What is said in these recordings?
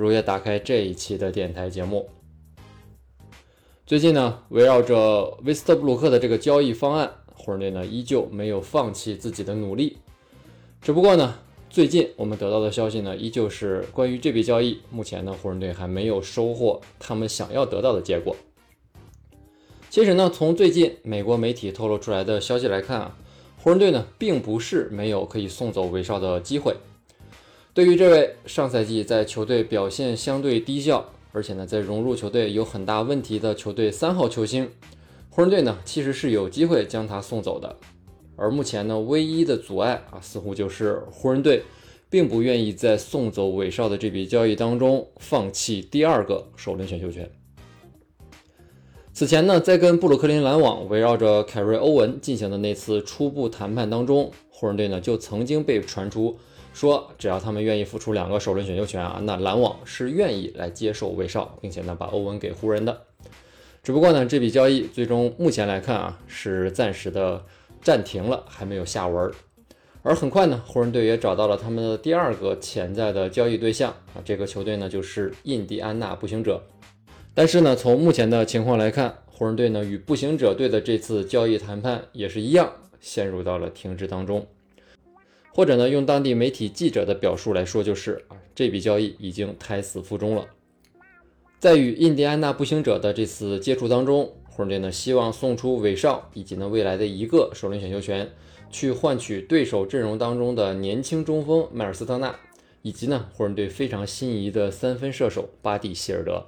如约打开这一期的电台节目。最近呢，围绕着威斯特布鲁克的这个交易方案，湖人队呢依旧没有放弃自己的努力。只不过呢，最近我们得到的消息呢，依旧是关于这笔交易，目前呢，湖人队还没有收获他们想要得到的结果。其实呢，从最近美国媒体透露出来的消息来看啊。湖人队呢，并不是没有可以送走威少的机会。对于这位上赛季在球队表现相对低效，而且呢在融入球队有很大问题的球队三号球星，湖人队呢其实是有机会将他送走的。而目前呢，唯一的阻碍啊，似乎就是湖人队并不愿意在送走韦少的这笔交易当中放弃第二个首轮选秀权。此前呢，在跟布鲁克林篮网围绕着凯瑞·欧文进行的那次初步谈判当中，湖人队呢就曾经被传出说，只要他们愿意付出两个首轮选秀权啊，那篮网是愿意来接受威少，并且呢把欧文给湖人的。只不过呢，这笔交易最终目前来看啊，是暂时的暂停了，还没有下文。而很快呢，湖人队也找到了他们的第二个潜在的交易对象啊，这个球队呢就是印第安纳步行者。但是呢，从目前的情况来看，湖人队呢与步行者队的这次交易谈判也是一样，陷入到了停滞当中。或者呢，用当地媒体记者的表述来说，就是啊，这笔交易已经胎死腹中了。在与印第安纳步行者的这次接触当中，湖人队呢希望送出韦少以及呢未来的一个首轮选秀权，去换取对手阵容当中的年轻中锋迈尔斯特纳，以及呢湖人队非常心仪的三分射手巴蒂希尔德。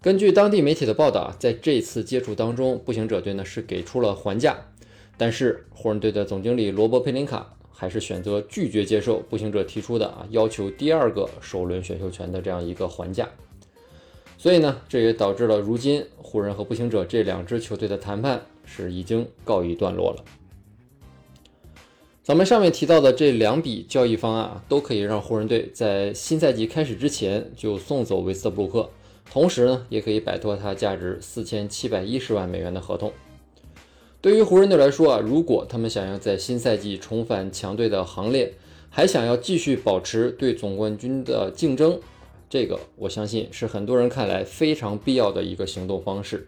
根据当地媒体的报道啊，在这次接触当中，步行者队呢是给出了还价，但是湖人队的总经理罗伯·佩林卡还是选择拒绝接受步行者提出的啊要求第二个首轮选秀权的这样一个还价。所以呢，这也导致了如今湖人和步行者这两支球队的谈判是已经告一段落了。咱们上面提到的这两笔交易方案啊，都可以让湖人队在新赛季开始之前就送走维斯特布鲁克。同时呢，也可以摆脱他价值四千七百一十万美元的合同。对于湖人队来说啊，如果他们想要在新赛季重返强队的行列，还想要继续保持对总冠军的竞争，这个我相信是很多人看来非常必要的一个行动方式。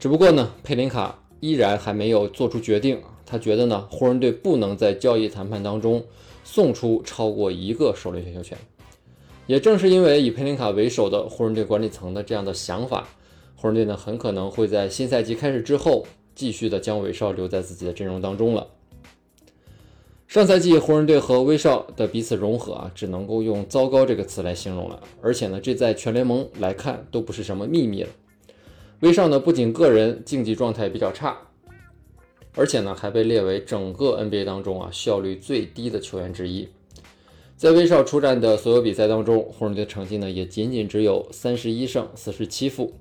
只不过呢，佩林卡依然还没有做出决定。他觉得呢，湖人队不能在交易谈判当中送出超过一个首轮选秀权。也正是因为以佩林卡为首的湖人队管理层的这样的想法，湖人队呢很可能会在新赛季开始之后继续的将威少留在自己的阵容当中了。上赛季湖人队和威少的彼此融合啊，只能够用糟糕这个词来形容了。而且呢，这在全联盟来看都不是什么秘密了。威少呢不仅个人竞技状态比较差，而且呢还被列为整个 NBA 当中啊效率最低的球员之一。在威少出战的所有比赛当中，湖人队的成绩呢也仅仅只有三十一胜四十七负，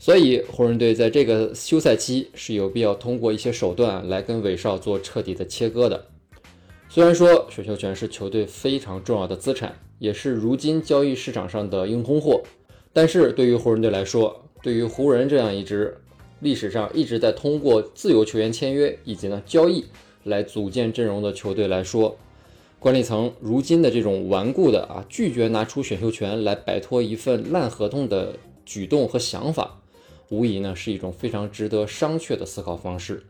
所以湖人队在这个休赛期是有必要通过一些手段来跟韦少做彻底的切割的。虽然说选秀权是球队非常重要的资产，也是如今交易市场上的硬通货，但是对于湖人队来说，对于湖人这样一支历史上一直在通过自由球员签约以及呢交易来组建阵容的球队来说，管理层如今的这种顽固的啊，拒绝拿出选秀权来摆脱一份烂合同的举动和想法，无疑呢是一种非常值得商榷的思考方式。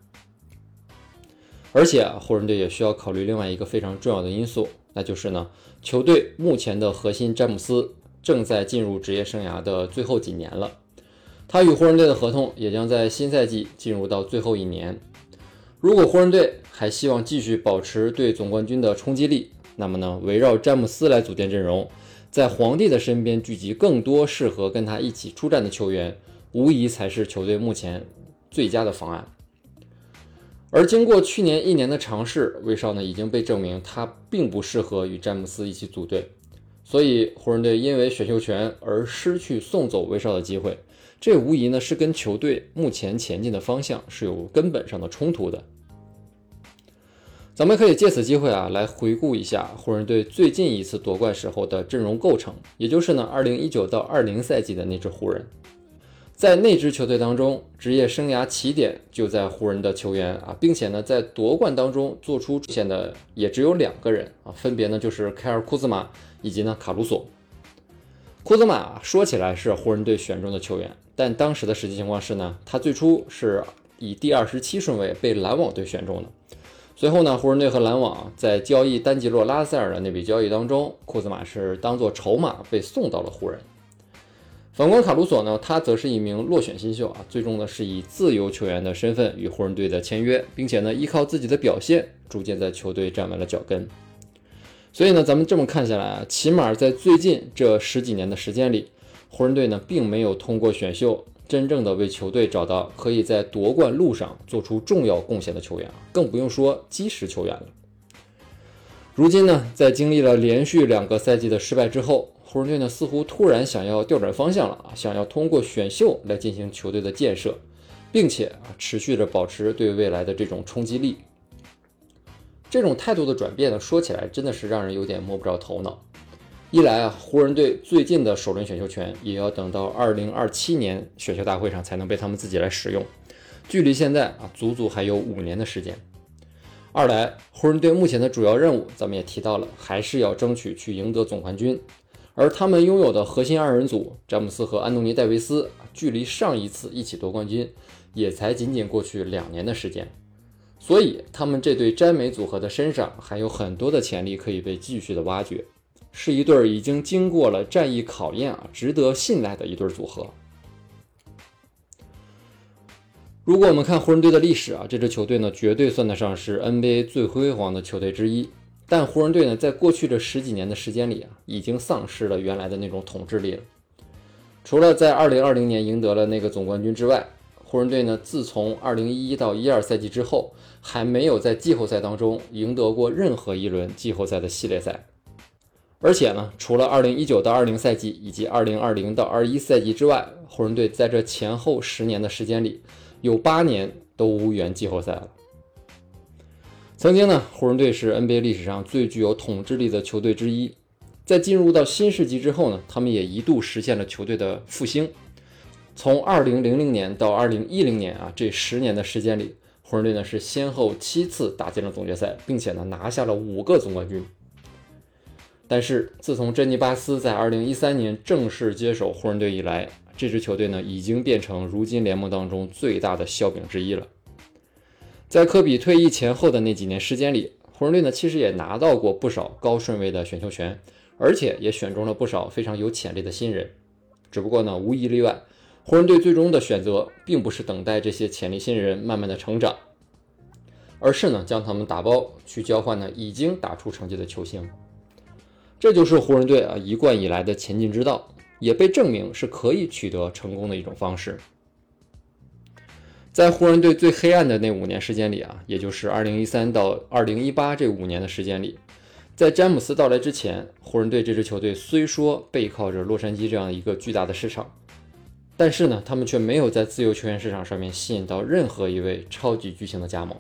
而且啊，湖人队也需要考虑另外一个非常重要的因素，那就是呢，球队目前的核心詹姆斯正在进入职业生涯的最后几年了，他与湖人队的合同也将在新赛季进入到最后一年。如果湖人队还希望继续保持对总冠军的冲击力，那么呢，围绕詹姆斯来组建阵容，在皇帝的身边聚集更多适合跟他一起出战的球员，无疑才是球队目前最佳的方案。而经过去年一年的尝试，威少呢已经被证明他并不适合与詹姆斯一起组队，所以湖人队因为选秀权而失去送走威少的机会，这无疑呢是跟球队目前前进的方向是有根本上的冲突的。咱们可以借此机会啊，来回顾一下湖人队最近一次夺冠时候的阵容构成，也就是呢，二零一九到二零赛季的那支湖人。在那支球队当中，职业生涯起点就在湖人的球员啊，并且呢，在夺冠当中做出出现的也只有两个人啊，分别呢就是凯尔库兹马以及呢卡鲁索。库兹马说起来是湖人队选中的球员，但当时的实际情况是呢，他最初是以第二十七顺位被篮网队选中的。随后呢，湖人队和篮网在交易丹吉洛·拉塞尔的那笔交易当中，库兹马是当做筹码被送到了湖人。反观卡鲁索呢，他则是一名落选新秀啊，最终呢是以自由球员的身份与湖人队的签约，并且呢依靠自己的表现，逐渐在球队站稳了脚跟。所以呢，咱们这么看下来啊，起码在最近这十几年的时间里，湖人队呢并没有通过选秀。真正的为球队找到可以在夺冠路上做出重要贡献的球员啊更不用说基石球员了。如今呢，在经历了连续两个赛季的失败之后，湖人队呢似乎突然想要调转方向了啊，想要通过选秀来进行球队的建设，并且啊持续着保持对未来的这种冲击力。这种态度的转变呢，说起来真的是让人有点摸不着头脑。一来啊，湖人队最近的首轮选秀权也要等到二零二七年选秀大会上才能被他们自己来使用，距离现在啊足足还有五年的时间。二来，湖人队目前的主要任务，咱们也提到了，还是要争取去赢得总冠军。而他们拥有的核心二人组詹姆斯和安东尼戴维斯，距离上一次一起夺冠军也才仅仅过去两年的时间，所以他们这对詹美组合的身上还有很多的潜力可以被继续的挖掘。是一对已经经过了战役考验啊，值得信赖的一对组合。如果我们看湖人队的历史啊，这支球队呢，绝对算得上是 NBA 最辉煌的球队之一。但湖人队呢，在过去这十几年的时间里啊，已经丧失了原来的那种统治力了。除了在2020年赢得了那个总冠军之外，湖人队呢，自从2011到12赛季之后，还没有在季后赛当中赢得过任何一轮季后赛的系列赛。而且呢，除了二零一九到二零赛季以及二零二零到二一赛季之外，湖人队在这前后十年的时间里，有八年都无缘季后赛了。曾经呢，湖人队是 NBA 历史上最具有统治力的球队之一。在进入到新世纪之后呢，他们也一度实现了球队的复兴。从二零零零年到二零一零年啊，这十年的时间里，湖人队呢是先后七次打进了总决赛，并且呢拿下了五个总冠军。但是自从珍妮巴斯在2013年正式接手湖人队以来，这支球队呢已经变成如今联盟当中最大的笑柄之一了。在科比退役前后的那几年时间里，湖人队呢其实也拿到过不少高顺位的选秀权，而且也选中了不少非常有潜力的新人。只不过呢，无一例外，湖人队最终的选择并不是等待这些潜力新人慢慢的成长，而是呢将他们打包去交换呢已经打出成绩的球星。这就是湖人队啊一贯以来的前进之道，也被证明是可以取得成功的一种方式。在湖人队最黑暗的那五年时间里啊，也就是2013到2018这五年的时间里，在詹姆斯到来之前，湖人队这支球队虽说背靠着洛杉矶这样一个巨大的市场，但是呢，他们却没有在自由球员市场上面吸引到任何一位超级巨星的加盟。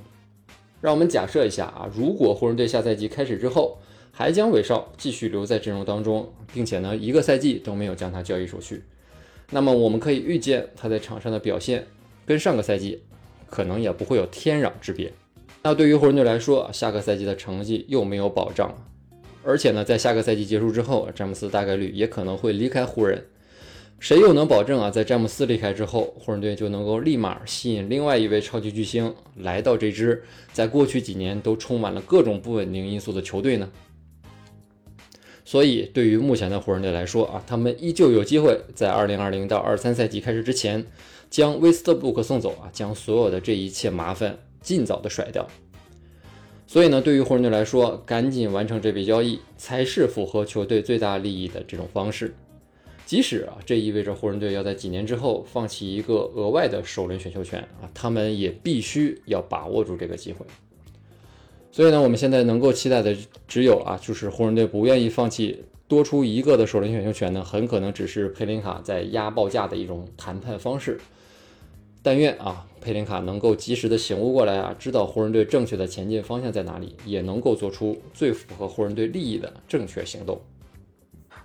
让我们假设一下啊，如果湖人队下赛季开始之后，还将韦少继续留在阵容当中，并且呢，一个赛季都没有将他交易出去。那么我们可以预见他在场上的表现跟上个赛季可能也不会有天壤之别。那对于湖人队来说，下个赛季的成绩又没有保障了，而且呢，在下个赛季结束之后，詹姆斯大概率也可能会离开湖人。谁又能保证啊，在詹姆斯离开之后，湖人队就能够立马吸引另外一位超级巨星来到这支在过去几年都充满了各种不稳定因素的球队呢？所以，对于目前的湖人队来说啊，他们依旧有机会在2020到23赛季开始之前，将威斯特布鲁克送走啊，将所有的这一切麻烦尽早的甩掉。所以呢，对于湖人队来说，赶紧完成这笔交易才是符合球队最大利益的这种方式。即使啊，这意味着湖人队要在几年之后放弃一个额外的首轮选秀权啊，他们也必须要把握住这个机会。所以呢，我们现在能够期待的只有啊，就是湖人队不愿意放弃多出一个的首轮选秀权呢，很可能只是佩林卡在压报价的一种谈判方式。但愿啊，佩林卡能够及时的醒悟过来啊，知道湖人队正确的前进方向在哪里，也能够做出最符合湖人队利益的正确行动。